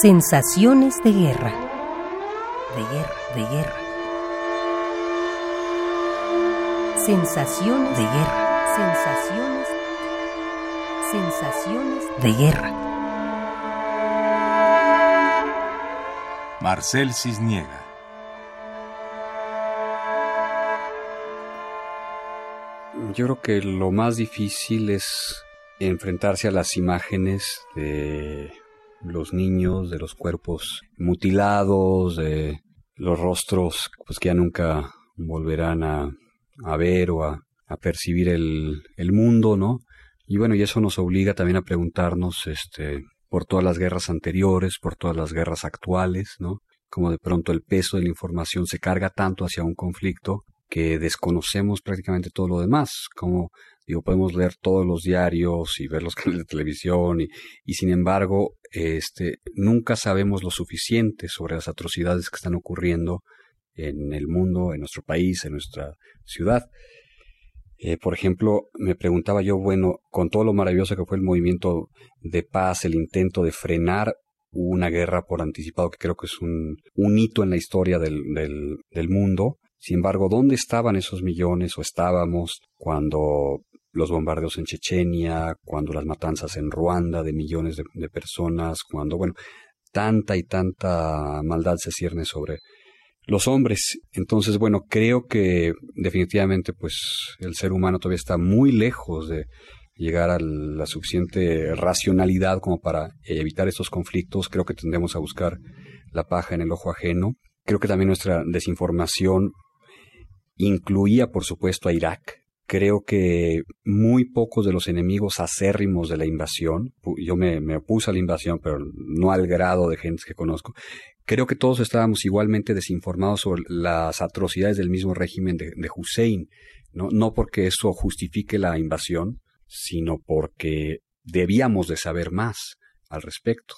Sensaciones de guerra. De guerra, de guerra. Sensaciones de guerra. Sensaciones. Sensaciones de guerra. Marcel Cisniega. Yo creo que lo más difícil es enfrentarse a las imágenes de los niños, de los cuerpos mutilados, de los rostros pues que ya nunca volverán a, a ver o a, a percibir el, el, mundo, ¿no? Y bueno, y eso nos obliga también a preguntarnos, este, por todas las guerras anteriores, por todas las guerras actuales, ¿no? Como de pronto el peso de la información se carga tanto hacia un conflicto que desconocemos prácticamente todo lo demás, como digo, podemos leer todos los diarios y ver los canales de televisión y, y sin embargo, este, nunca sabemos lo suficiente sobre las atrocidades que están ocurriendo en el mundo, en nuestro país, en nuestra ciudad. Eh, por ejemplo, me preguntaba yo, bueno, con todo lo maravilloso que fue el movimiento de paz, el intento de frenar una guerra por anticipado, que creo que es un, un hito en la historia del, del, del mundo, sin embargo, ¿dónde estaban esos millones o estábamos cuando los bombardeos en Chechenia, cuando las matanzas en Ruanda de millones de, personas, cuando, bueno, tanta y tanta maldad se cierne sobre los hombres. Entonces, bueno, creo que definitivamente pues el ser humano todavía está muy lejos de llegar a la suficiente racionalidad como para evitar estos conflictos. Creo que tendremos a buscar la paja en el ojo ajeno. Creo que también nuestra desinformación incluía, por supuesto, a Irak. Creo que muy pocos de los enemigos acérrimos de la invasión, yo me, opuse a la invasión, pero no al grado de gente que conozco, creo que todos estábamos igualmente desinformados sobre las atrocidades del mismo régimen de, de Hussein, ¿no? no porque eso justifique la invasión, sino porque debíamos de saber más al respecto.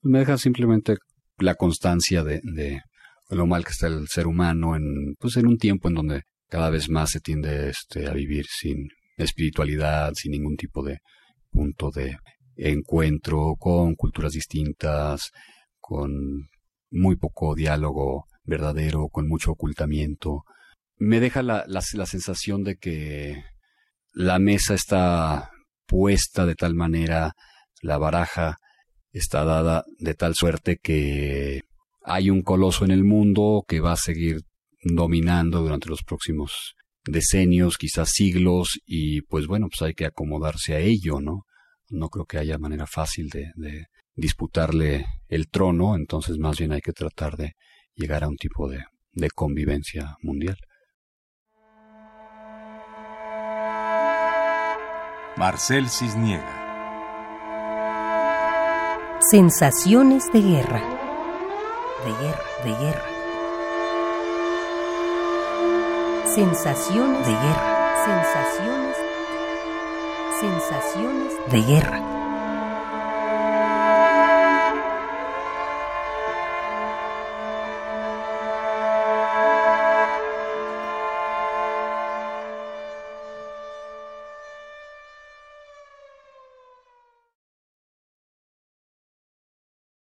Me deja simplemente la constancia de, de lo mal que está el ser humano en, pues en un tiempo en donde cada vez más se tiende este, a vivir sin espiritualidad, sin ningún tipo de punto de encuentro con culturas distintas, con muy poco diálogo verdadero, con mucho ocultamiento. Me deja la, la, la sensación de que la mesa está puesta de tal manera, la baraja está dada de tal suerte que hay un coloso en el mundo que va a seguir dominando durante los próximos decenios, quizás siglos, y pues bueno, pues hay que acomodarse a ello, ¿no? No creo que haya manera fácil de, de disputarle el trono, entonces más bien hay que tratar de llegar a un tipo de, de convivencia mundial. Marcel Cisniega Sensaciones de guerra. De guerra, de guerra. Sensaciones de guerra. Sensaciones. Sensaciones de guerra.